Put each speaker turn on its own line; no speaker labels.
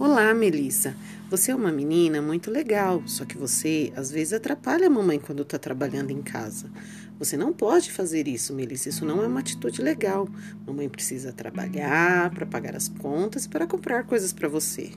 Olá, Melissa. Você é uma menina muito legal, só que você às vezes atrapalha a mamãe quando está trabalhando em casa. Você não pode fazer isso, Melissa. Isso não é uma atitude legal. Mamãe precisa trabalhar para pagar as contas e para comprar coisas para você.